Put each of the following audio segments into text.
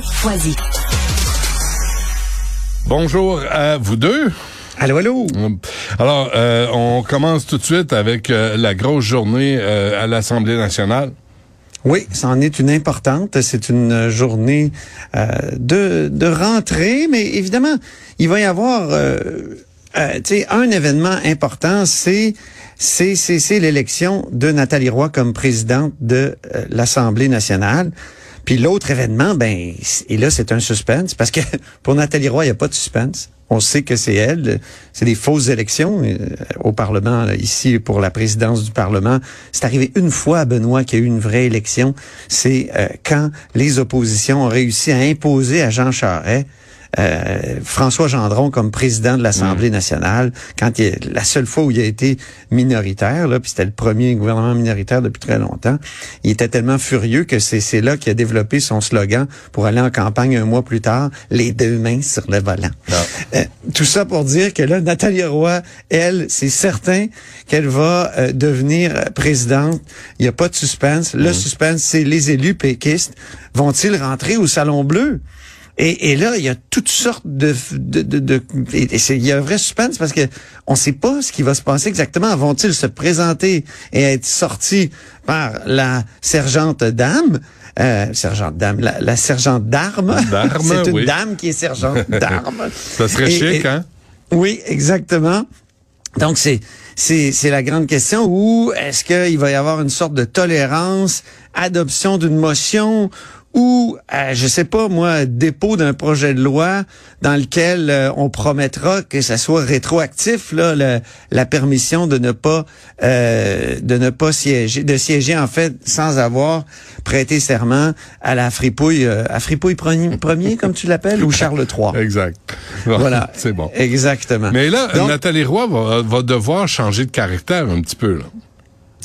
Foisy. Bonjour à vous deux. Allô, allô? Alors, euh, on commence tout de suite avec euh, la grosse journée euh, à l'Assemblée nationale. Oui, c'en est une importante. C'est une journée euh, de, de rentrée, mais évidemment, il va y avoir euh, euh, tu sais, un événement important, c'est c'est l'élection de Nathalie Roy comme présidente de euh, l'Assemblée nationale. Puis l'autre événement, ben, et là c'est un suspense parce que pour Nathalie Roy, il n'y a pas de suspense. On sait que c'est elle. C'est des fausses élections euh, au Parlement, ici, pour la présidence du Parlement. C'est arrivé une fois à Benoît qu'il y a eu une vraie élection. C'est euh, quand les oppositions ont réussi à imposer à Jean Charest euh, François Gendron comme président de l'Assemblée nationale, quand il, la seule fois où il a été minoritaire, là, puis c'était le premier gouvernement minoritaire depuis très longtemps, il était tellement furieux que c'est là qu'il a développé son slogan pour aller en campagne un mois plus tard, les deux mains sur le volant. Euh, tout ça pour dire que là, Nathalie Roy, elle, c'est certain qu'elle va euh, devenir présidente. Il n'y a pas de suspense. Le suspense, c'est les élus péquistes. Vont-ils rentrer au Salon Bleu? Et, et là, il y a toutes sortes de... de, de, de- et- il y a un vrai suspense parce que on sait pas ce qui va se passer exactement. Vont-ils se présenter et être sortis par la sergente dame? Euh, sergente dame, la, la sergente d'armes. C'est une oui. dame qui est sergente d'armes. Ça serait Et- chic, et- hein? oui, exactement. Donc c'est c'est c'est la grande question ou est-ce qu'il va y avoir une sorte de tolérance, adoption d'une motion ou euh, je sais pas moi dépôt d'un projet de loi dans lequel euh, on promettra que ça soit rétroactif là le- la permission de ne pas euh, de ne pas siéger de siéger en fait sans avoir prêté serment à la fripouille à fripouille premier, premier comme tu l'appelles ou Charles III. Exact. Voilà. C'est bon. Exactement. Mais là, Donc, Nathalie Roy va, va devoir changer de caractère un petit peu. Là.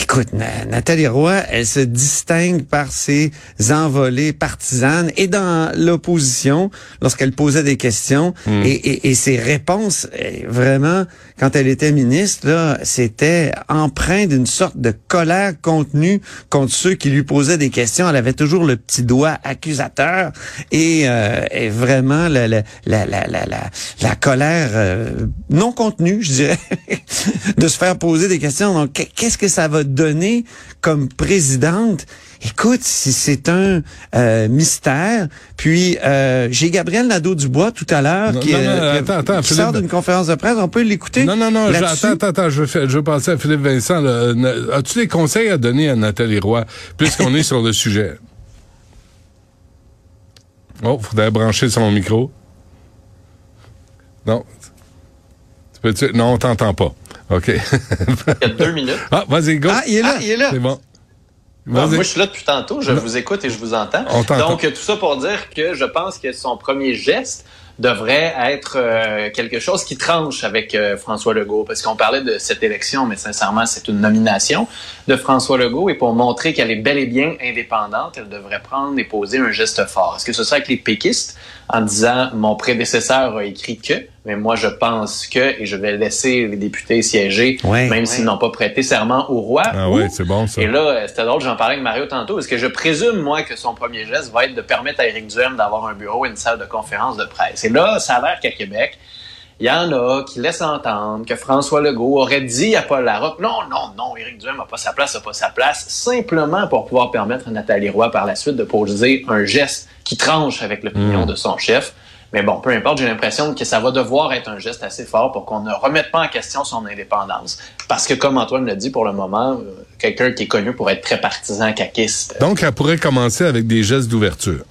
Écoute, Na- Nathalie Roy, elle se distingue par ses envolées partisanes et dans l'opposition, lorsqu'elle posait des questions et, et- et ses réponses, eh, vraiment, quand elle était ministre, là, c'était empreint d'une sorte de colère contenue contre ceux qui lui posaient des questions. Elle avait toujours le petit doigt accusateur et, euh, et vraiment la, la, la, la, la, colère euh, non contenue, je dirais, de se faire poser des questions. Donc, qu'est- qu'est-ce que ça va donner comme présidente? Écoute, si c'est un euh, mystère. Puis euh, j'ai Gabriel Nadeau-Dubois tout à l'heure qui, non, non, euh, attends, attends, qui sort Philippe. d'une conférence de presse. On peut l'écouter? Non, non, non. je- attends, attends, attends. Je veux, faire- je veux passer à Philippe Vincent. là. As-tu des conseils à donner à Nathalie Roy, puisqu'on est sur le sujet? Oh, faudrait brancher son micro. Non. Tu peux-tu- Non, on t'entend pas. OK. Il y a deux minutes. ah, vas-y, go. Ah, il est là, Ah, il est là. C'est bon. Ah, moi, je suis là depuis tantôt. Je vous écoute et je vous entends. Donc, tout ça pour dire que je pense que son premier geste devrait être euh, quelque chose qui tranche avec euh, François Legault. Parce qu'on parlait de cette élection, mais sincèrement, c'est une nomination de François Legault. Et pour montrer qu'elle est bel et bien indépendante, elle devrait prendre et poser un geste fort. Est-ce que ce serait avec les péquistes en disant mon prédécesseur a écrit que, mais moi je pense que, et je vais laisser les députés siéger, Ouais. même s'ils n'ont pas prêté serment au roi. Ah Ou- ouais, c'est bon, ça. et là, euh, c'était drôle, j'en parlais avec Mario tantôt, parce que je présume, moi, que son premier geste va être de permettre à Éric Duhem d'avoir un bureau et une salle de conférence de presse? Et là, ça a l'air qu'à Québec, il y en a qui laissent entendre que François Legault aurait dit à Paul Larocque, non, non, non, Éric Duhem n'a pas sa place, n'a pas sa place, simplement pour pouvoir permettre à Nathalie Roy par la suite de poser un geste qui tranche avec l'opinion de son chef. Mais bon, peu importe, j'ai l'impression que ça va devoir être un geste assez fort pour qu'on ne remette pas en question son indépendance. Parce que, comme Antoine l'a dit pour le moment, euh, quelqu'un qui est connu pour être très partisan caquiste, euh, Donc, elle pourrait commencer avec des gestes d'ouverture.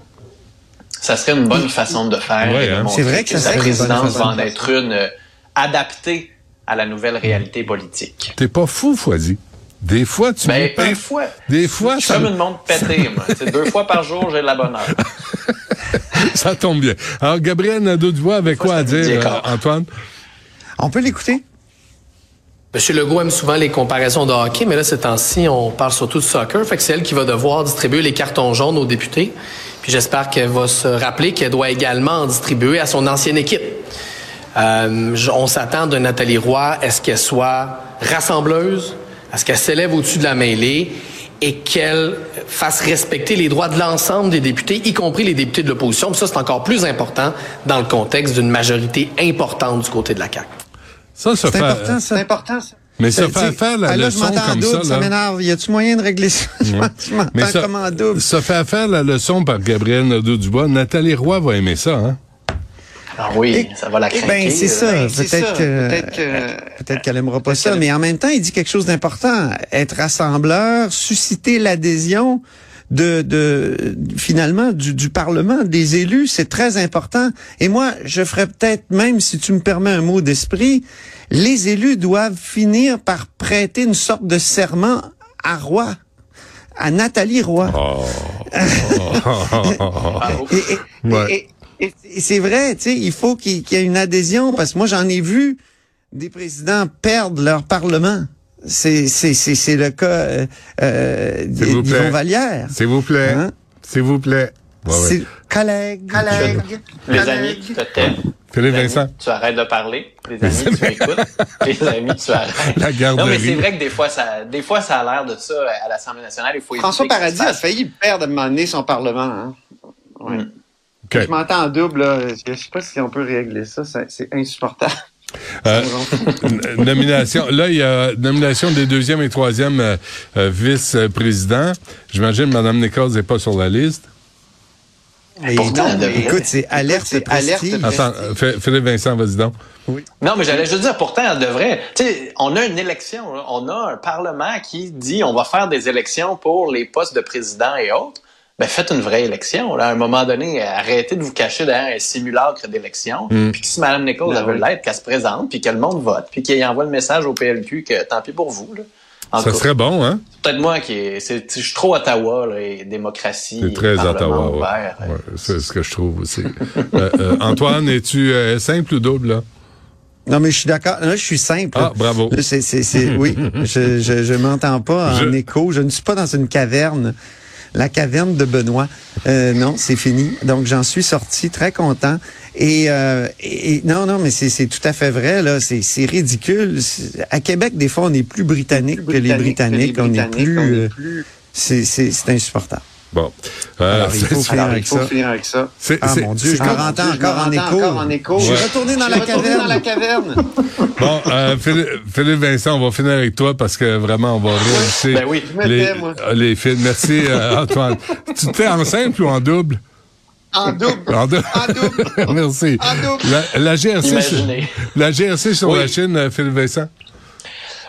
ça serait une bonne façon de faire. Ouais, hein. C'est vrai que ça la une bonne présidence va en être une euh, adaptée à la nouvelle réalité politique. T'es pas fou, Foisy. Des fois, tu Ben, me parfois, Des fois, je suis ça comme me- une montre pétée, moi. C'est deux fois par jour, j'ai de la bonne heure. Ça tombe bien. Alors, Gabriel Nadeau-Dubois avait quoi à dire, D'accord. euh, Antoine? On peut l'écouter? Monsieur Legault aime souvent les comparaisons de hockey, mais là, ces temps-ci, on parle surtout de soccer. Fait que c'est elle qui va devoir distribuer les cartons jaunes aux députés. Puis j'espère qu'elle va se rappeler qu'elle doit également en distribuer à son ancienne équipe. Euh, on s'attend de Nathalie Roy, est-ce qu'elle soit rassembleuse, est-ce qu'elle s'élève au-dessus de la mêlée et qu'elle fasse respecter les droits de l'ensemble des députés, y compris les députés de l'opposition. Ça, c'est encore plus important dans le contexte d'une majorité importante du côté de la CAQ. Ça, se C'est fait, important, ça. C'est important, ça. mais se Ça, faire tu- faire la ah, là, je leçon m'entends en comme double, ça, ça m'énerve. Y a-tu moyen de régler ça? Je m'en- je m'entends Mais ça, comme en double. se faire faire la leçon par Gabriel Nadeau-Dubois, Nathalie Roy va aimer ça, hein? Ah oui, Et- ça va la Eh craquer. Ben, c'est ça. Ben, Peut-être que, Peut-être que- euh, peut-être qu'elle aimera pas ça. Mais en même temps, il dit quelque chose d'important. Être rassembleur, susciter l'adhésion de, de, finalement, du, du Parlement, des élus, c'est très important. Et moi, je ferais peut-être, même si tu me permets un mot d'esprit, les élus doivent finir par prêter une sorte de serment à Roy, à Nathalie Roy. Bravo. Et, et- Ouais. et- et- c'est vrai, tu sais, il faut qu'il y ait une adhésion parce que moi j'en ai vu des présidents perdre leur parlement. C'est c'est c'est c'est le cas euh, euh, S'il vous plaît. d'Yvon Vallière. S'il vous plaît. Hein? S'il vous plaît. Ouais, ouais. Collègue, collègue. Les amis, tu te tais. Philippe Les amis, Vincent. Tu arrêtes de parler. Les amis, tu écoutes. Les amis, tu arrêtes. La garderie. Non, mais c'est vrai que des fois, ça, des fois, ça a l'air de ça à l'Assemblée nationale. Il faut François Paradis a failli perdre à un moment donné son parlement. Hein? Mm. Je m'entends en double, là. Je sais pas si on peut régler ça. C'est insupportable. Euh, nomination. Là, il y a nomination des deuxième et troisième euh, euh, vice-présidents. J'imagine que Mme Nichols n'est pas sur la liste. Et pourtant, non, écoute, c'est alerte, alerte. Attends, Philippe Vincent, vas-y donc. Non, mais j'allais juste dire, pourtant, elle devrait. Tu sais, on a une élection, on a un Parlement qui dit on va faire des élections pour les postes de président et autres. Ben, faites une vraie élection. Là. À un moment donné, arrêtez de vous cacher derrière un simulacre d'élection. Mm. Puis que si Mme Nichols Ben elle veut oui. l'être, qu'elle se présente, puis que le monde vote, puis qu'il envoie le message au PLQ que tant pis pour vous. Là. En Ça cas, serait bon, hein? c'est peut-être moi qui est, je suis trop Ottawa là, et démocratie. C'est très Ottawa. ouais. ouvert. Ouais, c'est ce que je trouve aussi. Euh, euh, Antoine, es-tu euh, simple ou double, là? Non, mais je suis d'accord. Là, je suis simple. Ah, bravo. C'est, c'est, c'est, oui, je, je, je m'entends pas en Je- écho. Je ne suis pas dans une caverne. La caverne de Benoît. Euh, non, c'est fini. Donc, j'en suis sorti très content. Et, euh, et- non, non, mais c'est, tout à fait vrai. Là, c'est, ridicule. À Québec, des fois, on est plus britannique que les Britanniques. On est plus. euh, c'est insupportable. Bon. Euh, Alors, il faut finir avec ça. finir avec ça. c'est- Ah c'est- mon Dieu, je me rentends encore en écho. encore en écho. Je suis Ouais. retourné dans la caverne. dans la caverne. Bon, euh, Philippe, Philippe Vincent, on va finir avec toi parce que vraiment, on va réaliser Ben oui, je me les, moi. euh, les films. Merci, euh, Antoine. tu t'es en simple ou en double? En double. En double. En double. Merci. En double. La, la GRC, Imaginez. la GRC sur Oui. la Chine, Philippe Vincent?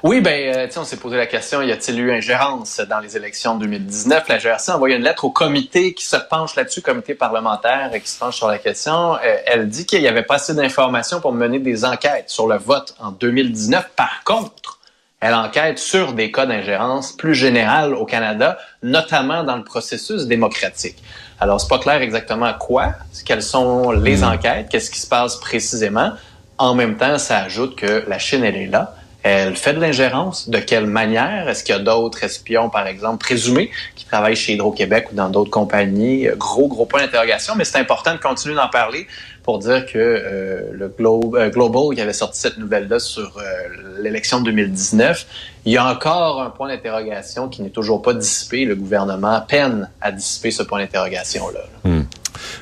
Oui, ben, euh, on s'est posé la question, y a-t-il eu ingérence dans les élections de 2019? La GRC a envoyé une lettre au comité qui se penche là-dessus, comité parlementaire qui se penche sur la question. Euh, elle dit qu'il n'y avait pas assez d'informations pour mener des enquêtes sur le vote en 2019. Par contre, elle enquête sur des cas d'ingérence plus générales au Canada, notamment dans le processus démocratique. Alors, c'est pas clair exactement quoi, quelles sont les enquêtes, qu'est-ce qui se passe précisément. En même temps, ça ajoute que la Chine, elle est là. Elle fait de l'ingérence. De quelle manière? Est-ce qu'il y a d'autres espions, par exemple, présumés, qui travaillent chez Hydro-Québec ou dans d'autres compagnies? Euh, Gros, gros point d'interrogation, mais c'est important de continuer d'en parler pour dire que euh, le Glo- euh, Global, qui avait sorti cette nouvelle-là sur euh, l'élection de 2019, il y a encore un point d'interrogation qui n'est toujours pas dissipé. Le gouvernement peine à dissiper ce point d'interrogation-là.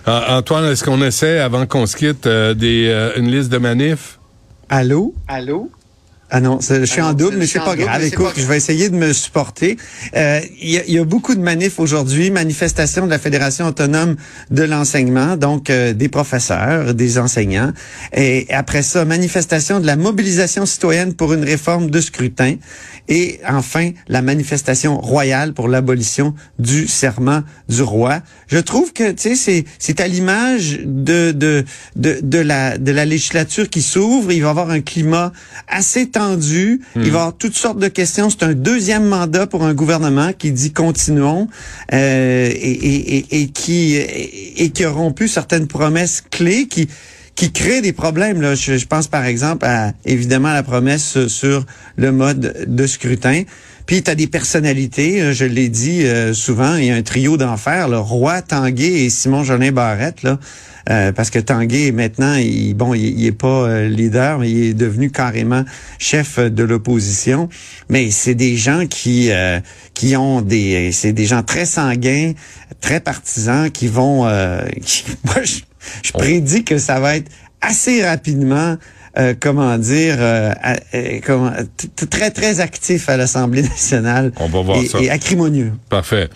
Ah, Antoine, est-ce qu'on essaie, avant qu'on se quitte, euh, des, euh, une liste de manifs? Allô? Allô? Ah non, je suis Ah en double, mais c'est pas grave. Écoute, pas je vais essayer de me supporter. Euh, Il y, a, il y a beaucoup de manifs aujourd'hui, manifestations de la Fédération autonome de l'enseignement, donc euh, des professeurs, des enseignants. Et après ça, manifestation de la mobilisation citoyenne pour une réforme de scrutin. Et enfin, la manifestation royale pour l'abolition du serment du roi. Je trouve que tu sais, c'est c'est à l'image de de de de la de la législature qui s'ouvre. Il va y avoir un climat assez Il va y avoir toutes sortes de questions. C'est un deuxième mandat pour un gouvernement qui dit continuons euh, et, et, et, qui et, qui a rompu certaines promesses clés qui qui créent des problèmes. Là. Je, je pense par exemple à évidemment à la promesse sur le mode de scrutin. Puis tu as des personnalités, euh, je l'ai dit euh, souvent, il y a un trio d'enfer, le roi Tanguay et Simon Jolin Barrette là, euh, parce que Tanguay maintenant, il, bon, il, est pas leader, mais il est devenu carrément chef de l'opposition. Mais c'est des gens qui qui ont des, c'est des gens très sanguins, très partisans, qui vont, qui, moi je, je prédis que ça va être assez rapidement euh, comment dire, euh, euh, comment, très, très actif à l'Assemblée nationale. On va voir et, ça. Et acrimonieux. Parfait.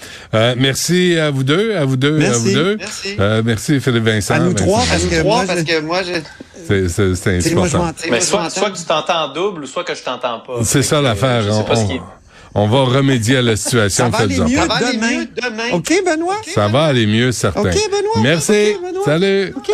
merci à vous deux, à vous deux, merci. à vous deux. Merci. merci Philippe Vincent. À nous merci. trois, parce À nous que trois, moi, parce je- que moi, je... C'est c'est- c'est moi, je Mais soit, que tu t'entends en double ou soit que je t'entends pas. C'est ça l'affaire. Je sais pas On, ce qui est. on va remédier à la situation. Ça va aller mieux Ça va aller demain. mieux demain. OK, Benoît? Ça va aller mieux, certain. OK, Benoît. Merci. OK, Benoît. Salut. OK.